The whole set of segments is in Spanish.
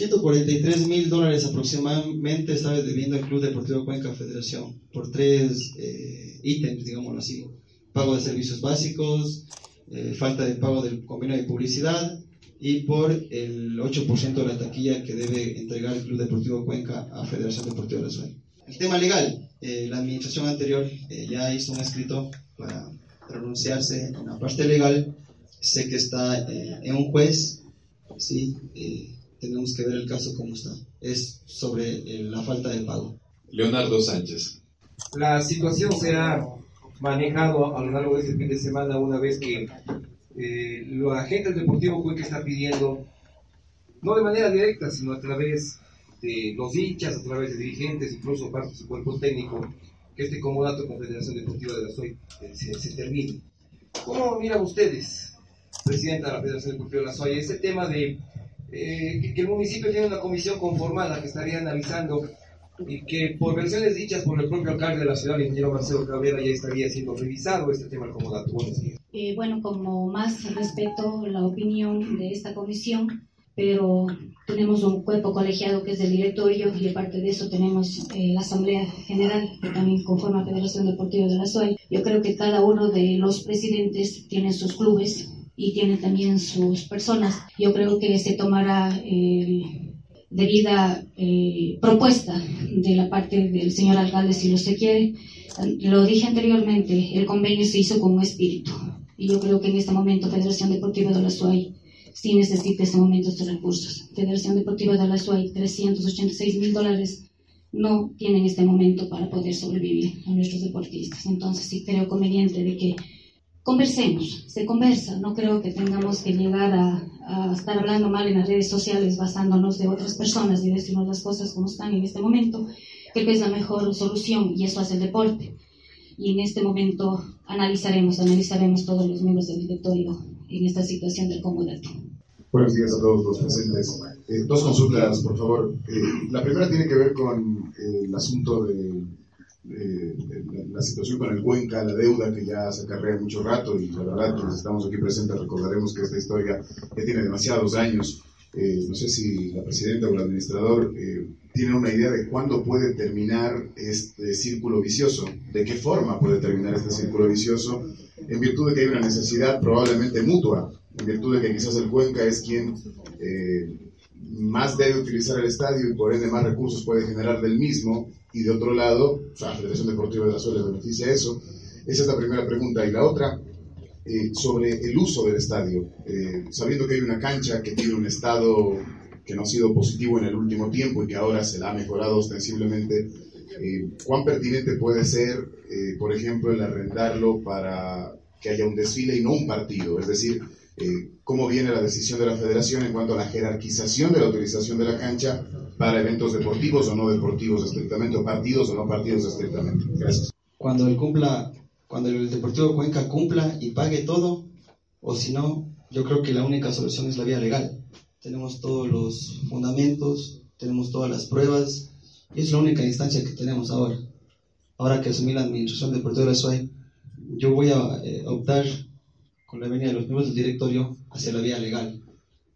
143 mil dólares aproximadamente estaba debiendo el Club Deportivo Cuenca Federación por tres eh, ítems, digámoslo así. Pago de servicios básicos, eh, falta de pago del convenio de publicidad y por el 8% de la taquilla que debe entregar el Club Deportivo Cuenca a Federación Deportiva de la Suárez. El tema legal, eh, la administración anterior ya hizo un escrito para pronunciarse en la parte legal. Sé que está en un juez, sí, tenemos que ver el caso como está. Es sobre eh, la falta de pago. Leonardo Sánchez. La situación se ha manejado a lo largo de este fin de semana una vez que eh, la gente del Deportivo Cuenca está pidiendo, no de manera directa, sino a través de los hinchas, a través de dirigentes, incluso parte de su cuerpo técnico, que este comodato con Federación Deportiva de la SOI eh, se, termine. ¿Cómo miran ustedes, presidenta de la Federación Deportiva de la SOI, ese tema de eh, que, el municipio tiene una comisión conformada que estaría analizando y que por versiones dichas por el propio alcalde de la ciudad, el ingeniero Marcelo Cabrera, ya estaría siendo revisado este tema como dato. Eh, bueno, como más respeto la opinión de esta comisión, pero tenemos un cuerpo colegiado que es el directorio y aparte de eso tenemos eh, la Asamblea General que también conforma la Federación Deportiva de la SOI. Yo creo que cada uno de los presidentes tiene sus clubes y tiene también sus personas. Yo creo que se tomará eh, debida eh, propuesta de la parte del señor alcalde si lo se quiere. Lo dije anteriormente, el convenio se hizo con un espíritu y yo creo que en este momento Federación Deportiva de la SUAY sí necesita en este momento estos recursos. Federación Deportiva de la SUAY, 386 mil dólares no tiene en este momento para poder sobrevivir a nuestros deportistas. Entonces sí creo conveniente de que conversemos, se conversa. No creo que tengamos que llegar a, estar hablando mal en las redes sociales basándonos de otras personas y decirnos las cosas como están en este momento. Creo que es la mejor solución y eso hace el deporte. Y en este momento analizaremos, analizaremos todos los miembros del directorio en esta situación del comodato. Buenos días a todos los presentes. Eh, dos consultas, por favor. Eh, la primera tiene que ver con eh, el asunto de eh, la, situación con el Cuenca, la deuda que ya se acarrea mucho rato y la verdad quienes estamos aquí presentes recordaremos que esta historia ya tiene demasiados años. Eh, no sé si la presidenta o el administrador eh, tienen una idea de cuándo puede terminar este círculo vicioso, de qué forma puede terminar este círculo vicioso, en virtud de que hay una necesidad probablemente mutua, en virtud de que quizás el Cuenca es quien más debe utilizar el estadio y por ende más recursos puede generar del mismo, y de otro lado, la Federación Deportiva de la Suela beneficia eso. Esa es la primera pregunta. Y la otra, eh, sobre el uso del estadio. Eh, sabiendo que hay una cancha que tiene un estado que no ha sido positivo en el último tiempo y que ahora se la ha mejorado ostensiblemente, eh, ¿cuán pertinente puede ser, por ejemplo, el arrendarlo para que haya un desfile y no un partido? Es decir, cómo viene la decisión de la federación en cuanto a la jerarquización de la utilización de la cancha para eventos deportivos o no deportivos estrictamente, o partidos o no partidos estrictamente. Gracias. Cuando el cumpla, cuando el Deportivo Cuenca cumpla y pague todo, o si no, yo creo que la única solución es la vía legal. Tenemos todos los fundamentos, tenemos todas las pruebas, y es la única instancia que tenemos ahora. Ahora que asumí la administración deportiva de SUAY, yo voy a eh, optar con la venida de los miembros del directorio hacia la vía legal,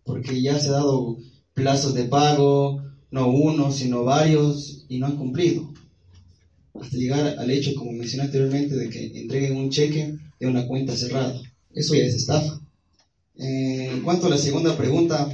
porque ya se ha dado plazos de pago, no uno, sino varios, y no han cumplido, hasta llegar al hecho, como mencioné anteriormente, de que entreguen un cheque de una cuenta cerrada. Eso ya es estafa. Eh, en cuanto a la segunda pregunta,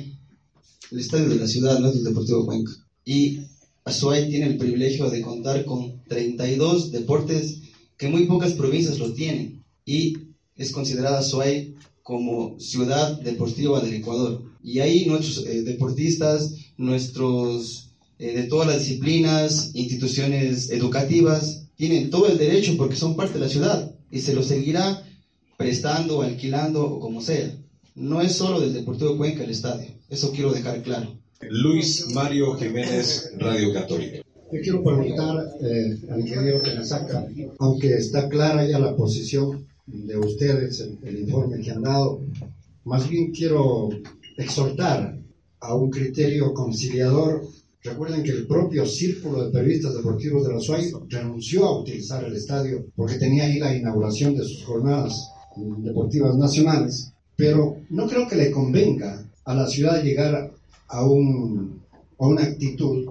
el estadio de la ciudad no es el Deportivo Cuenca. Y Azuay tiene el privilegio de contar con 32 deportes que muy pocas provincias lo tienen. Y es considerada SUAY como ciudad deportiva del Ecuador. Y ahí nuestros eh, deportistas, nuestros eh, de todas las disciplinas, instituciones educativas, tienen todo el derecho porque son parte de la ciudad y se lo seguirá prestando, alquilando o como sea. No es solo del Deportivo Cuenca el estadio, eso quiero dejar claro. Luis Mario Jiménez, Radio Católica. Yo quiero preguntar eh, al ingeniero que me saca, aunque está clara ya la posición de ustedes, el, informe que han dado. Más bien quiero exhortar a un criterio conciliador. Recuerden que el propio Círculo de Periodistas Deportivos de la SUAI renunció a utilizar el estadio porque tenía ahí la inauguración de sus jornadas deportivas nacionales, pero no creo que le convenga a la ciudad llegar a un o una actitud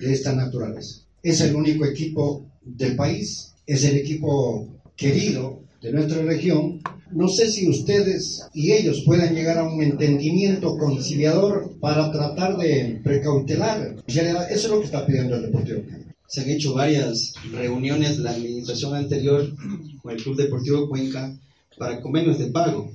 de esta naturaleza. Es el único equipo del país, es el equipo querido de nuestra región. No sé si ustedes y ellos puedan llegar a un entendimiento conciliador para tratar de precautelar. Eso es lo que está pidiendo el Deportivo Se han hecho varias reuniones la administración anterior con el Club Deportivo Cuenca para convenios de pago,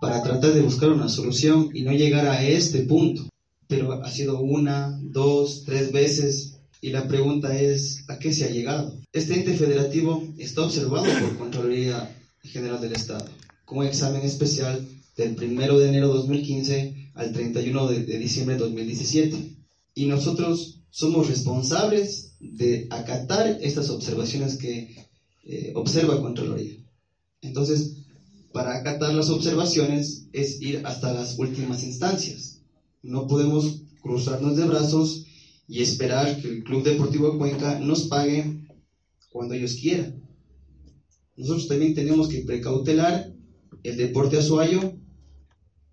para tratar de buscar una solución y no llegar a este punto. Pero ha sido una, dos, tres veces y la pregunta es, ¿a qué se ha llegado? Este ente federativo está observado por Contraloría General del Estado, con examen especial del 1 de enero de 2015 al 31 de, diciembre de 2017. Y nosotros somos responsables de acatar estas observaciones que eh, observa Contraloría. Entonces, para acatar las observaciones es ir hasta las últimas instancias. No podemos cruzarnos de brazos y esperar que el Club Deportivo de Cuenca nos pague cuando ellos quieran. Nosotros también tenemos que precautelar el deporte azuayo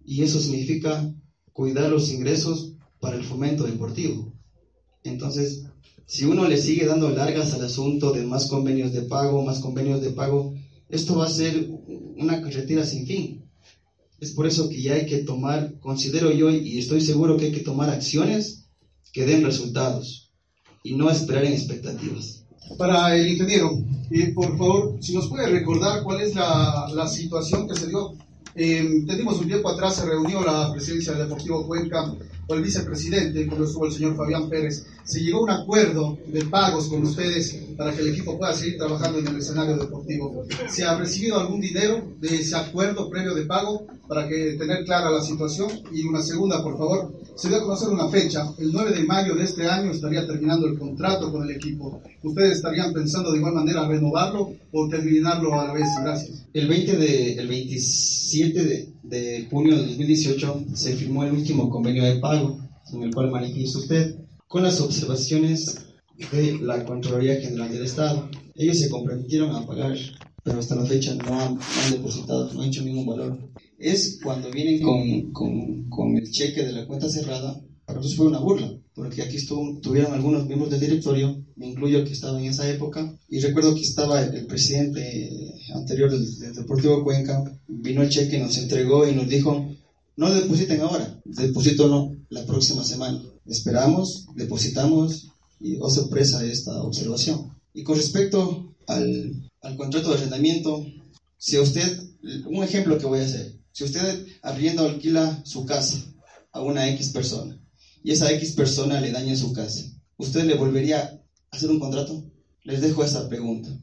y eso significa cuidar los ingresos para el fomento deportivo. Entonces, si uno le sigue dando largas al asunto de más convenios de pago, más convenios de pago, esto va a ser una carretera sin fin. Es por eso que ya hay que tomar, considero yo y estoy seguro que hay que tomar acciones que den resultados y no esperar en expectativas. Para el ingeniero, eh, por favor, si nos puede recordar cuál es la, la situación que se dio. Eh, tenemos un tiempo atrás, se reunió la presidencia del Deportivo Cuenca con el vicepresidente, cuando estuvo el señor Fabián Pérez, se llegó a un acuerdo de pagos con ustedes para que el equipo pueda seguir trabajando en el escenario deportivo. ¿Se ha recibido algún dinero de ese acuerdo previo de pago para que tener clara la situación? Y una segunda, por favor, se dio a conocer una fecha. El 9 de mayo de este año estaría terminando el contrato con el equipo. ¿Ustedes estarían pensando de igual manera renovarlo o terminarlo a la vez? Gracias. El 20 de, el 27 de, de junio de 2018 se firmó el último convenio de pago, en el cual manifiesta usted, con las observaciones de la Contraloría General del Estado. Ellos se comprometieron a pagar, pero hasta la fecha no han, depositado, no han hecho ningún valor. Es cuando vienen con, con, con el cheque de la cuenta cerrada, para nosotros fue una burla, porque aquí estuvo, tuvieron algunos miembros del directorio, me incluyo que estaba en esa época, y recuerdo que estaba el, presidente anterior del, Deportivo Cuenca, vino el cheque, nos entregó y nos dijo, no depositen ahora, no la próxima semana. Esperamos, depositamos y, oh sorpresa, esta observación. Y con respecto al, al contrato de arrendamiento, si usted, un ejemplo que voy a hacer, si usted abriendo alquila su casa a una X persona, y esa X persona le daña su casa, ¿usted le volvería a hacer un contrato? Les dejo esta pregunta.